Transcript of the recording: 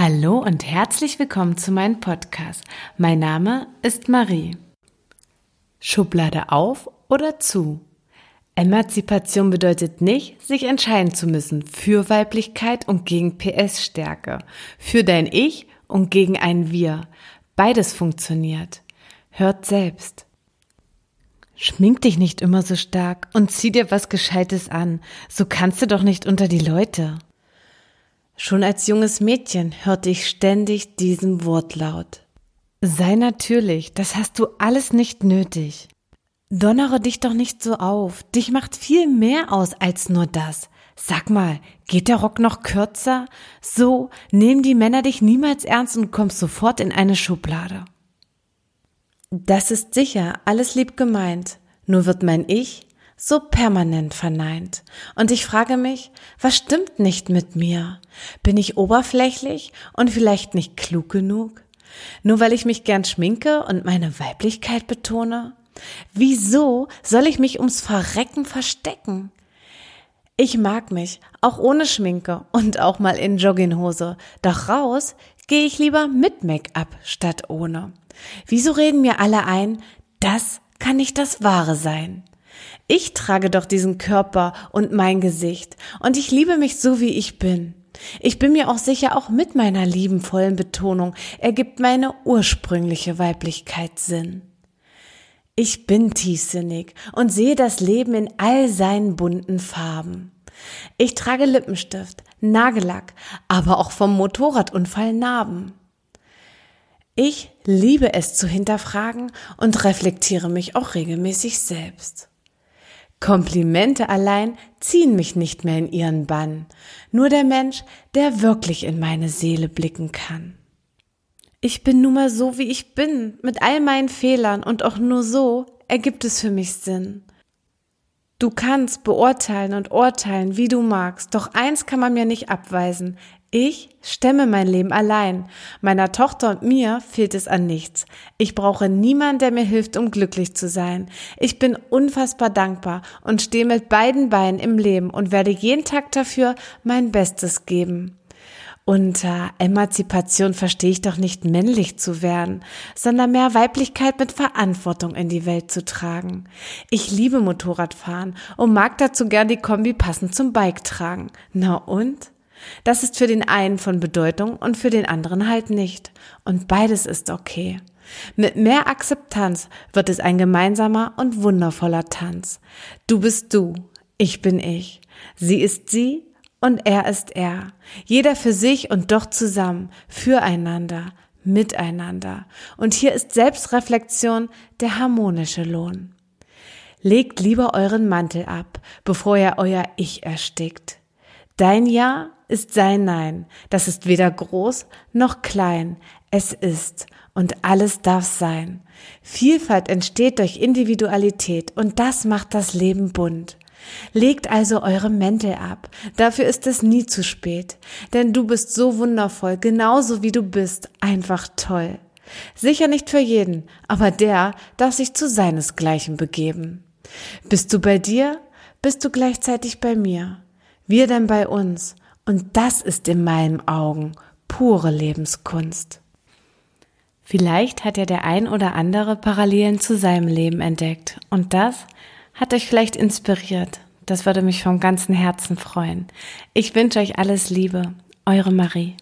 Hallo und herzlich willkommen zu meinem Podcast. Mein Name ist Marie. Schublade auf oder zu? Emanzipation bedeutet nicht, sich entscheiden zu müssen für Weiblichkeit und gegen PS-Stärke, für dein Ich und gegen ein Wir. Beides funktioniert. Hört selbst. Schmink dich nicht immer so stark und zieh dir was Gescheites an. So kannst du doch nicht unter die Leute. Schon als junges Mädchen hörte ich ständig diesen Wortlaut. Sei natürlich, das hast du alles nicht nötig. Donnere dich doch nicht so auf, dich macht viel mehr aus als nur das. Sag mal, geht der Rock noch kürzer? So nehmen die Männer dich niemals ernst und kommst sofort in eine Schublade. Das ist sicher alles lieb gemeint, nur wird mein Ich so permanent verneint. Und ich frage mich, was stimmt nicht mit mir? Bin ich oberflächlich und vielleicht nicht klug genug? Nur weil ich mich gern schminke und meine Weiblichkeit betone? Wieso soll ich mich ums Verrecken verstecken? Ich mag mich, auch ohne Schminke und auch mal in Jogginghose. Doch raus gehe ich lieber mit Make-up statt ohne. Wieso reden mir alle ein, das kann nicht das Wahre sein? Ich trage doch diesen Körper und mein Gesicht und ich liebe mich so, wie ich bin. Ich bin mir auch sicher, auch mit meiner liebenvollen Betonung ergibt meine ursprüngliche Weiblichkeit Sinn. Ich bin tiefsinnig und sehe das Leben in all seinen bunten Farben. Ich trage Lippenstift, Nagellack, aber auch vom Motorradunfall Narben. Ich liebe es zu hinterfragen und reflektiere mich auch regelmäßig selbst. Komplimente allein ziehen mich nicht mehr in ihren Bann, nur der Mensch, der wirklich in meine Seele blicken kann. Ich bin nun mal so, wie ich bin, mit all meinen Fehlern und auch nur so ergibt es für mich Sinn. Du kannst beurteilen und urteilen, wie du magst, doch eins kann man mir nicht abweisen. Ich stemme mein Leben allein. Meiner Tochter und mir fehlt es an nichts. Ich brauche niemanden, der mir hilft, um glücklich zu sein. Ich bin unfassbar dankbar und stehe mit beiden Beinen im Leben und werde jeden Tag dafür mein Bestes geben. Unter Emanzipation verstehe ich doch nicht männlich zu werden, sondern mehr Weiblichkeit mit Verantwortung in die Welt zu tragen. Ich liebe Motorradfahren und mag dazu gern die Kombi passend zum Bike tragen. Na und? Das ist für den einen von Bedeutung und für den anderen halt nicht. Und beides ist okay. Mit mehr Akzeptanz wird es ein gemeinsamer und wundervoller Tanz. Du bist du, ich bin ich, sie ist sie und er ist er. Jeder für sich und doch zusammen, füreinander, miteinander. Und hier ist Selbstreflexion der harmonische Lohn. Legt lieber euren Mantel ab, bevor er euer Ich erstickt. Dein Ja ist sein Nein. Das ist weder groß noch klein. Es ist und alles darf sein. Vielfalt entsteht durch Individualität und das macht das Leben bunt. Legt also eure Mäntel ab. Dafür ist es nie zu spät. Denn du bist so wundervoll, genauso wie du bist. Einfach toll. Sicher nicht für jeden, aber der darf sich zu seinesgleichen begeben. Bist du bei dir, bist du gleichzeitig bei mir. Wir denn bei uns. Und das ist in meinen Augen pure Lebenskunst. Vielleicht hat ja der ein oder andere Parallelen zu seinem Leben entdeckt und das hat euch vielleicht inspiriert. Das würde mich vom ganzen Herzen freuen. Ich wünsche euch alles Liebe. Eure Marie.